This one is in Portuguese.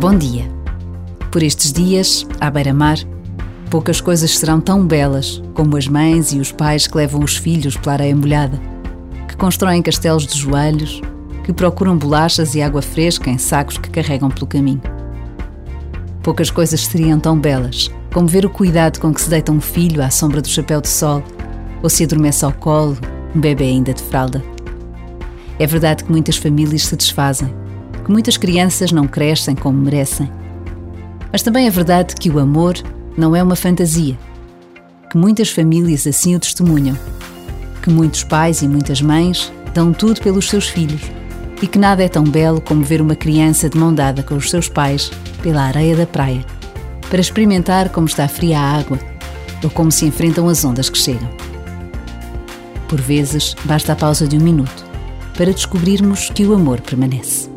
Bom dia. Por estes dias, à beira-mar, poucas coisas serão tão belas como as mães e os pais que levam os filhos pela areia molhada, que constroem castelos de joelhos, que procuram bolachas e água fresca em sacos que carregam pelo caminho. Poucas coisas seriam tão belas como ver o cuidado com que se deita um filho à sombra do chapéu de sol ou se adormece ao colo um bebê ainda de fralda. É verdade que muitas famílias se desfazem que muitas crianças não crescem como merecem. Mas também é verdade que o amor não é uma fantasia, que muitas famílias assim o testemunham, que muitos pais e muitas mães dão tudo pelos seus filhos e que nada é tão belo como ver uma criança de mão dada com os seus pais pela areia da praia para experimentar como está fria a água ou como se enfrentam as ondas que chegam. Por vezes, basta a pausa de um minuto para descobrirmos que o amor permanece.